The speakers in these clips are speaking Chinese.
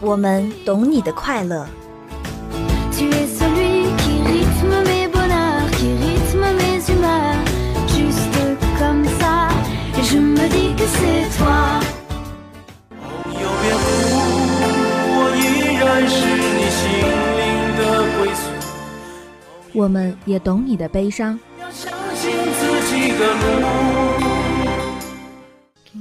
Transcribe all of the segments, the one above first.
我们懂你的快乐。我们也懂你的悲伤。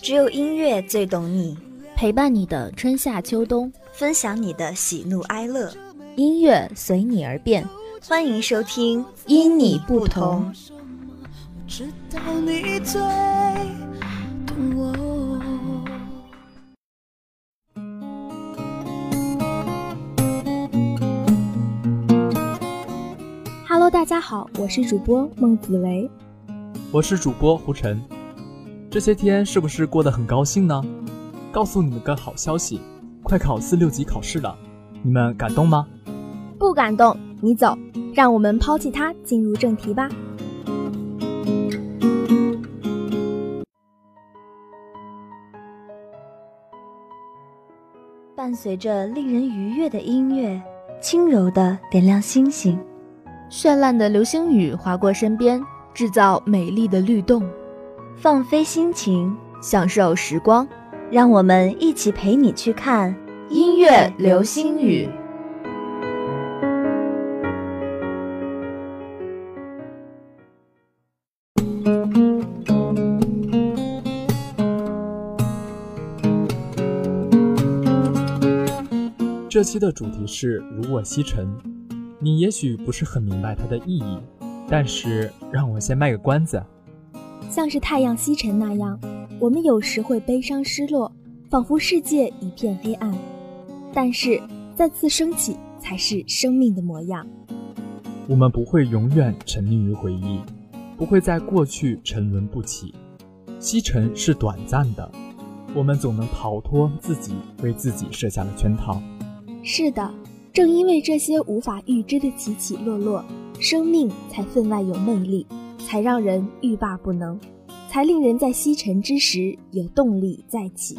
只有音乐最懂你，陪伴你的春夏秋冬，分享你的喜怒哀乐，音乐随你而变。欢迎收听，因你不同。Hello，大家好，我是主播孟子维，我是主播胡晨。这些天是不是过得很高兴呢？告诉你们个好消息，快考四六级考试了，你们感动吗？不感动，你走，让我们抛弃它，进入正题吧。伴随着令人愉悦的音乐，轻柔的点亮星星。绚烂的流星雨划过身边，制造美丽的律动，放飞心情，享受时光，让我们一起陪你去看音乐流星雨。这期的主题是如我西沉。你也许不是很明白它的意义，但是让我先卖个关子。像是太阳西沉那样，我们有时会悲伤失落，仿佛世界一片黑暗。但是再次升起才是生命的模样。我们不会永远沉溺于回忆，不会在过去沉沦不起。西沉是短暂的，我们总能逃脱自己为自己设下的圈套。是的。正因为这些无法预知的起起落落，生命才分外有魅力，才让人欲罢不能，才令人在西沉之时有动力再起。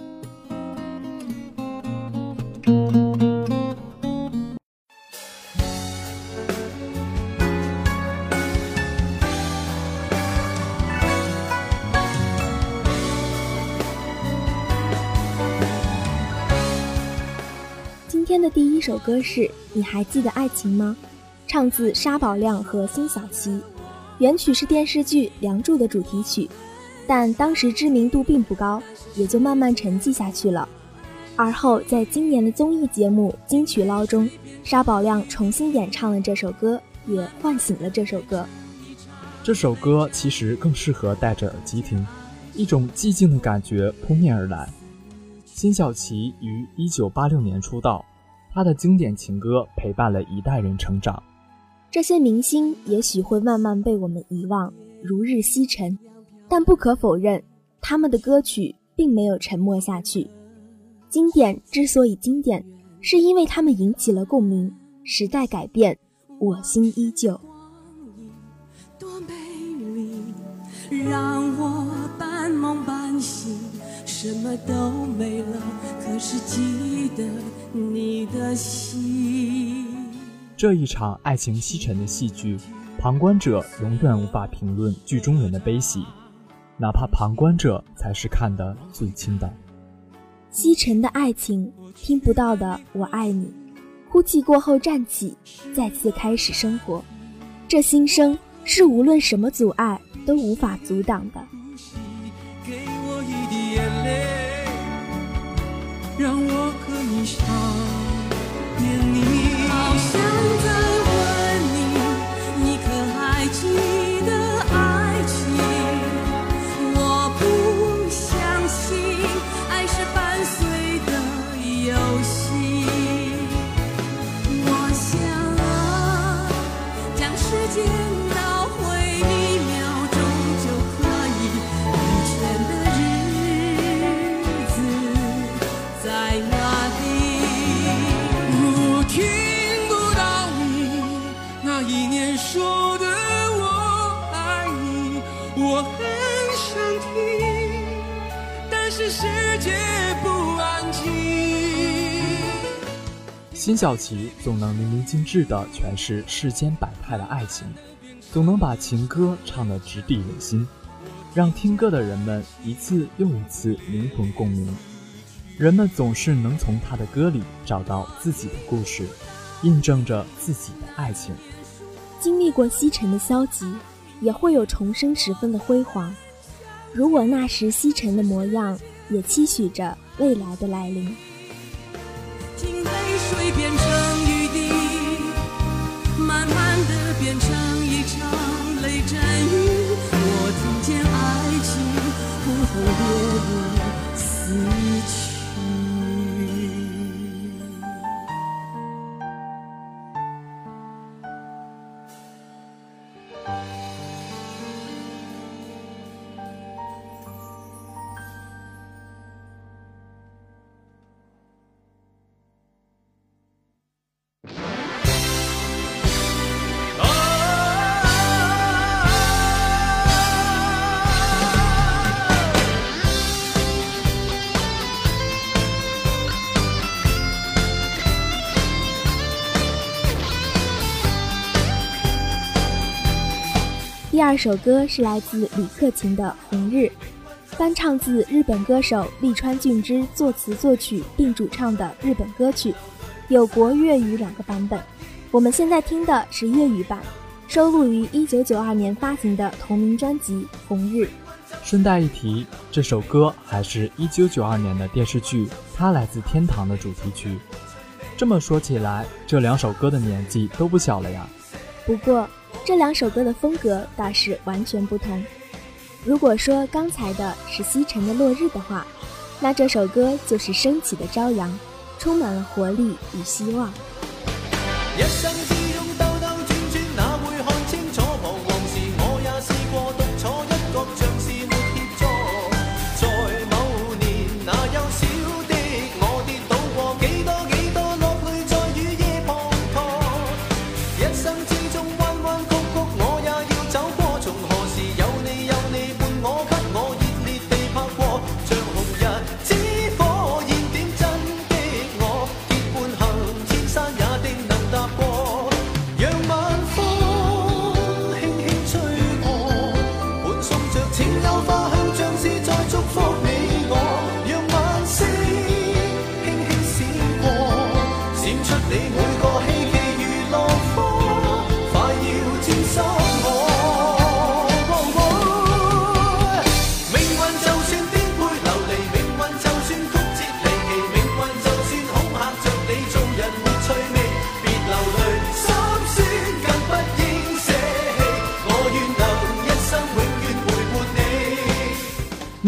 今天的第一首歌是你还记得爱情吗？唱自沙宝亮和辛晓琪，原曲是电视剧《梁祝》的主题曲，但当时知名度并不高，也就慢慢沉寂下去了。而后在今年的综艺节目《金曲捞》中，沙宝亮重新演唱了这首歌，也唤醒了这首歌。这首歌其实更适合戴着耳机听，一种寂静的感觉扑面而来。辛晓琪于一九八六年出道。她的经典情歌陪伴了一代人成长，这些明星也许会慢慢被我们遗忘，如日西沉，但不可否认，他们的歌曲并没有沉默下去。经典之所以经典，是因为他们引起了共鸣。时代改变，我心依旧。多美丽，让我半梦半醒，什么都没了，可是记得。你的心。这一场爱情西沉的戏剧，旁观者永远无法评论剧中人的悲喜，哪怕旁观者才是看得最清的。西沉的爱情，听不到的我爱你，哭泣过后站起，再次开始生活。这心声是无论什么阻碍都无法阻挡的。给我一滴眼泪，让我。想念辛晓琪总能淋漓尽致地诠释世间百态的爱情，总能把情歌唱得直抵人心，让听歌的人们一次又一次灵魂共鸣。人们总是能从他的歌里找到自己的故事，印证着自己的爱情。经历过西沉的消极，也会有重生时分的辉煌。如果那时西沉的模样，也期许着未来的来临。听泪水变成雨滴，慢慢的变成一场雷阵雨。我听见爱情轰轰烈烈死去。二首歌是来自李克勤的《红日》，翻唱自日本歌手利川俊之作词作曲并主唱的日本歌曲，有国粤语两个版本。我们现在听的是粤语版，收录于1992年发行的同名专辑《红日》。顺带一提，这首歌还是一九九二年的电视剧《他来自天堂》的主题曲。这么说起来，这两首歌的年纪都不小了呀。不过。这两首歌的风格倒是完全不同。如果说刚才的是西沉的落日的话，那这首歌就是升起的朝阳，充满了活力与希望。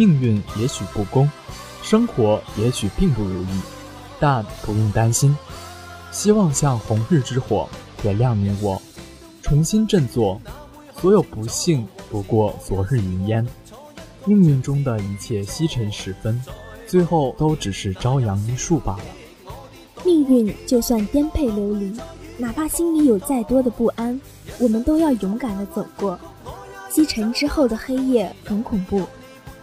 命运也许不公，生活也许并不如意，但不用担心。希望像红日之火，点亮你我，重新振作。所有不幸不过昨日云烟，命运中的一切西沉时分，最后都只是朝阳一束罢了。命运就算颠沛流离，哪怕心里有再多的不安，我们都要勇敢的走过。西沉之后的黑夜很恐怖。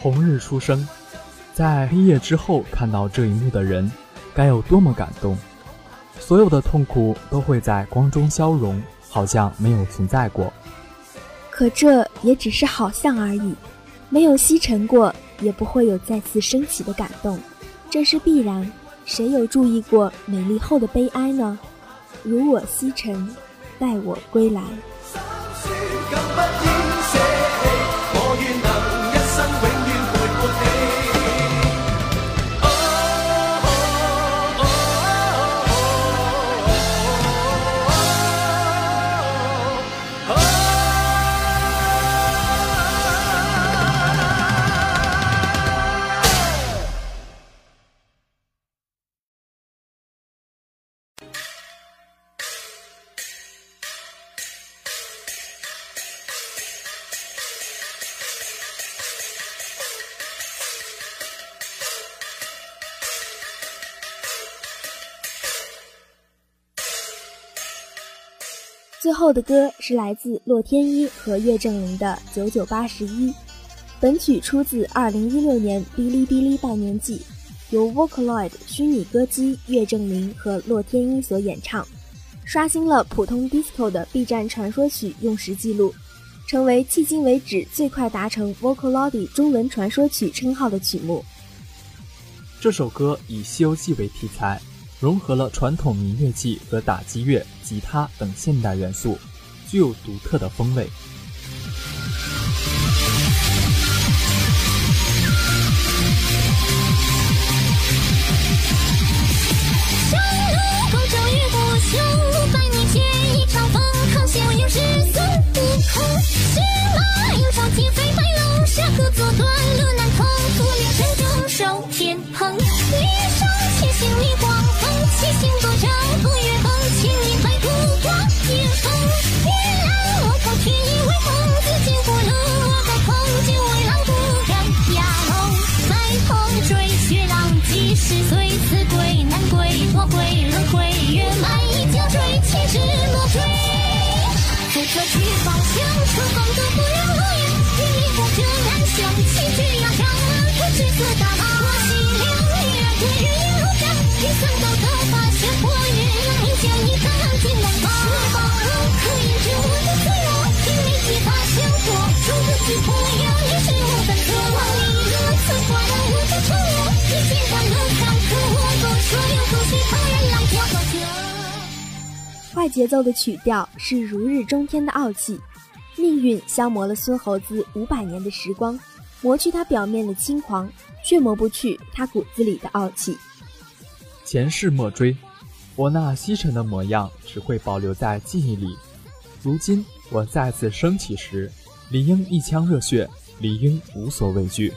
红日初升，在黑夜之后看到这一幕的人，该有多么感动！所有的痛苦都会在光中消融，好像没有存在过。可这也只是好像而已，没有西沉过，也不会有再次升起的感动，这是必然。谁有注意过美丽后的悲哀呢？如我西沉，待我归来。最后的歌是来自洛天依和岳正林的《九九八十一》，本曲出自二零一六年哔哩哔哩拜年季，由 Vocaloid 虚拟歌姬岳正林和洛天依所演唱，刷新了普通 disco 的 B 站传说曲用时记录，成为迄今为止最快达成 Vocaloid 中文传说曲称号的曲目。这首歌以《西游记》为题材。融合了传统民乐器和打击乐、吉他等现代元素，具有独特的风味。七星多争。快节奏的曲调是如日中天的傲气，命运消磨了孙猴子五百年的时光，磨去他表面的轻狂，却磨不去他骨子里的傲气。前世莫追，我那西沉的模样只会保留在记忆里。如今我再次升起时，理应一腔热血，理应无所畏惧。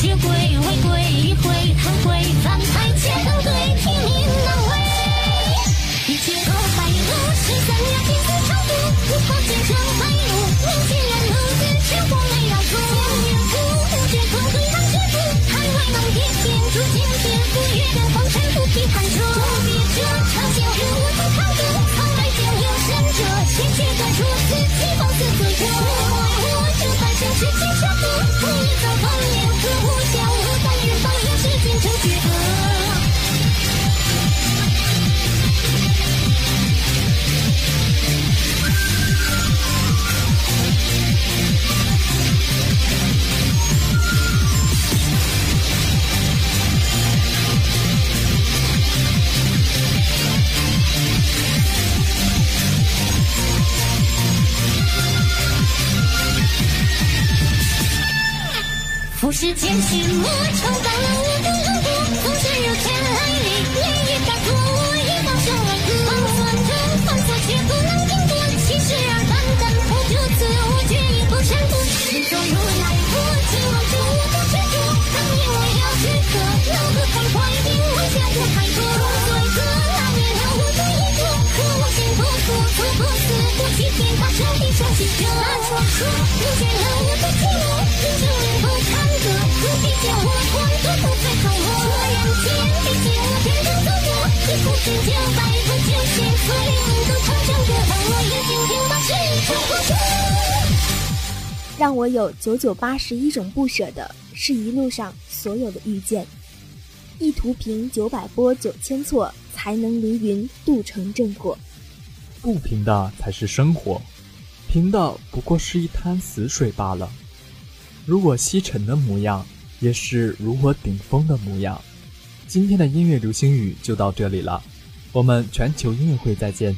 血归为归，一回看归，反派皆不是艰辛，我承担了我的冷酷，总是有天来临，连夜赶赴，我已放生为徒。方寸中犯错却不能顶过，七十二般单破九次，我决意不闪躲。人走如来，我紧握住我的执着，当年我要许可，能和痛快并未下过太多。罪恶那灭了我的一座，可我心不服，做不死，不欺骗大圣的双喜者。那传说误解了让我有九九八十一种不舍的，是一路上所有的遇见。一途平九百波九千错，才能凌云渡成正果。不平的才是生活，平的不过是一滩死水罢了。如果西沉的模样，也是如我顶峰的模样。今天的音乐流星雨就到这里了，我们全球音乐会再见。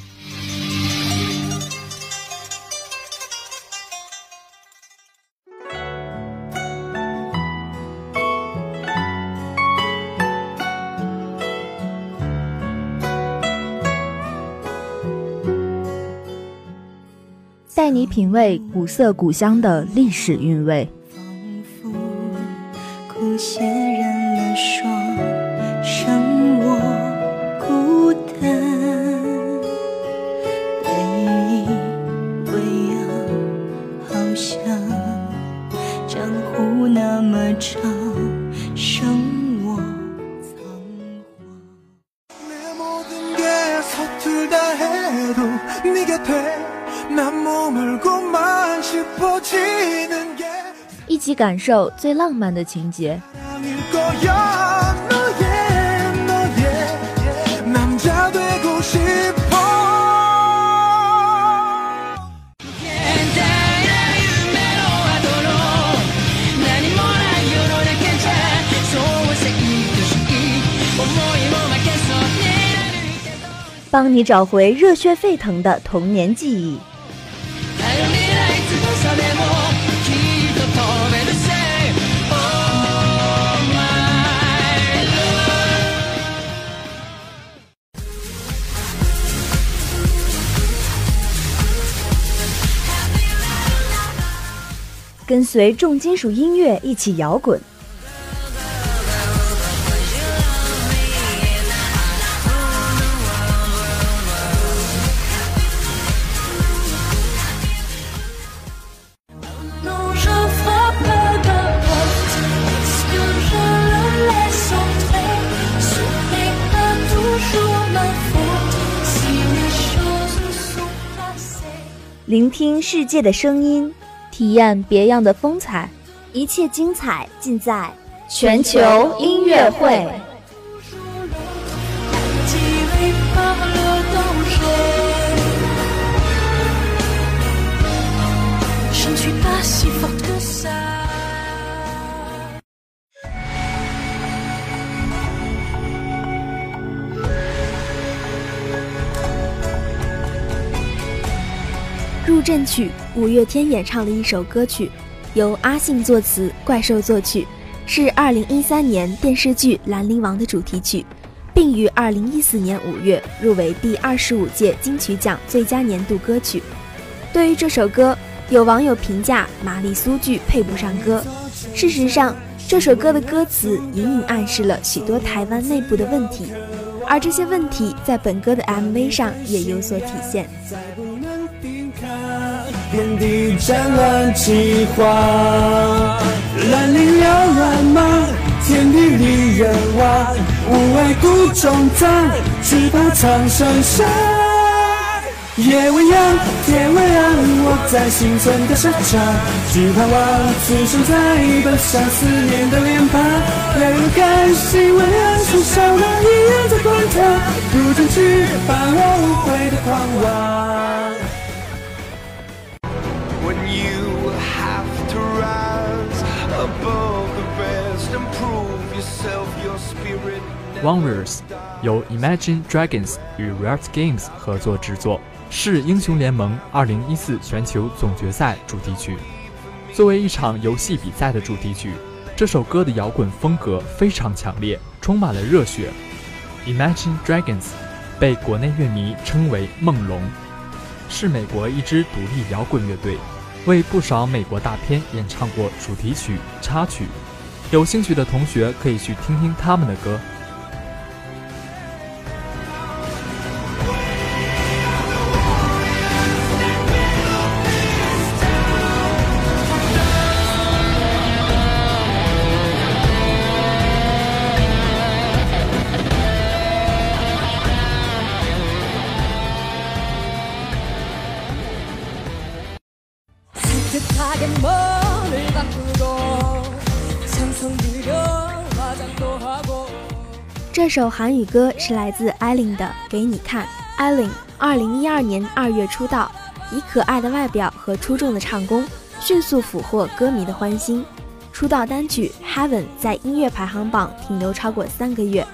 带你品味古色古香的历史韵味。感受最浪漫的情节。帮你找回热血沸腾的童年记忆。跟随重金属音乐一起摇滚。聆听世界的声音，体验别样的风采，一切精彩尽在全球音乐会。入阵曲，五月天演唱的一首歌曲，由阿信作词，怪兽作曲，是2013年电视剧《兰陵王》的主题曲，并于2014年5月入围第二十五届金曲奖最佳年度歌曲。对于这首歌，有网友评价玛丽苏剧配不上歌。事实上，这首歌的歌词隐隐暗示了许多台湾内部的问题，而这些问题在本歌的 MV 上也有所体现。遍地战乱饥荒，兰陵了乱吗？天地离人亡，无畏谷中葬，只怕苍生伤。夜未央，天未亮，我在心存的沙场，只盼望此生再奔向思念的脸庞。泪如甘心，为爱树上那一人在滚烫，如针去把我无悔的狂妄。Wonders 由 Imagine Dragons 与 Riot Games 合作制作，是英雄联盟2014全球总决赛主题曲。作为一场游戏比赛的主题曲，这首歌的摇滚风格非常强烈，充满了热血。Imagine Dragons 被国内乐迷称为“梦龙”，是美国一支独立摇滚乐队，为不少美国大片演唱过主题曲、插曲。有兴趣的同学可以去听听他们的歌。这首韩语歌是来自 ellen 的给你看。ellen 二零一二年二月出道以可爱的外表和出众的唱功迅速俘获歌迷的欢心。出道单曲 heaven 在音乐排行榜停留超过三个月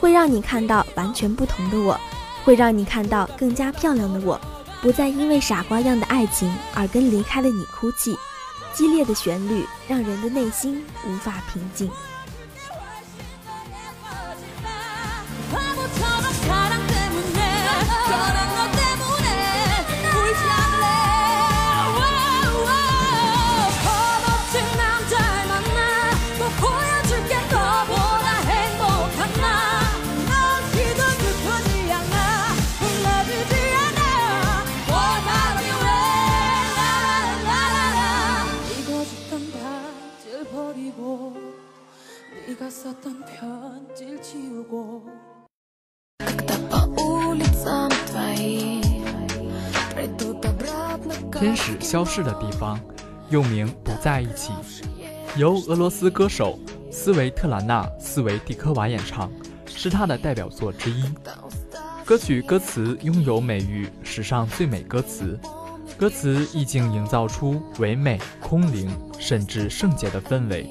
会让你看到完全不同的我会让你看到更加漂亮的我。不再因为傻瓜样的爱情而跟离开的你哭泣。激烈的旋律让人的内心无法平静。네가 썼던 편지를 지우고 天使消逝的地方，又名不在一起，由俄罗斯歌手斯维特兰娜·斯维蒂科娃演唱，是她的代表作之一。歌曲歌词拥有美誉“史上最美歌词”，歌词意境营造出唯美、空灵甚至圣洁的氛围，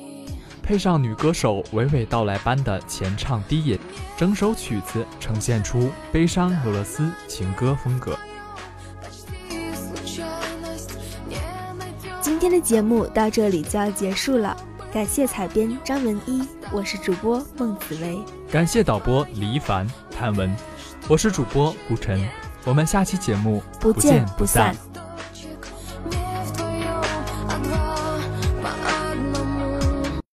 配上女歌手娓娓道来般的前唱低吟，整首曲子呈现出悲伤俄罗斯情歌风格。今天的节目到这里就要结束了，感谢采编张文一，我是主播孟紫薇，感谢导播李一凡、谭文，我是主播顾晨，我们下期节目不见不散。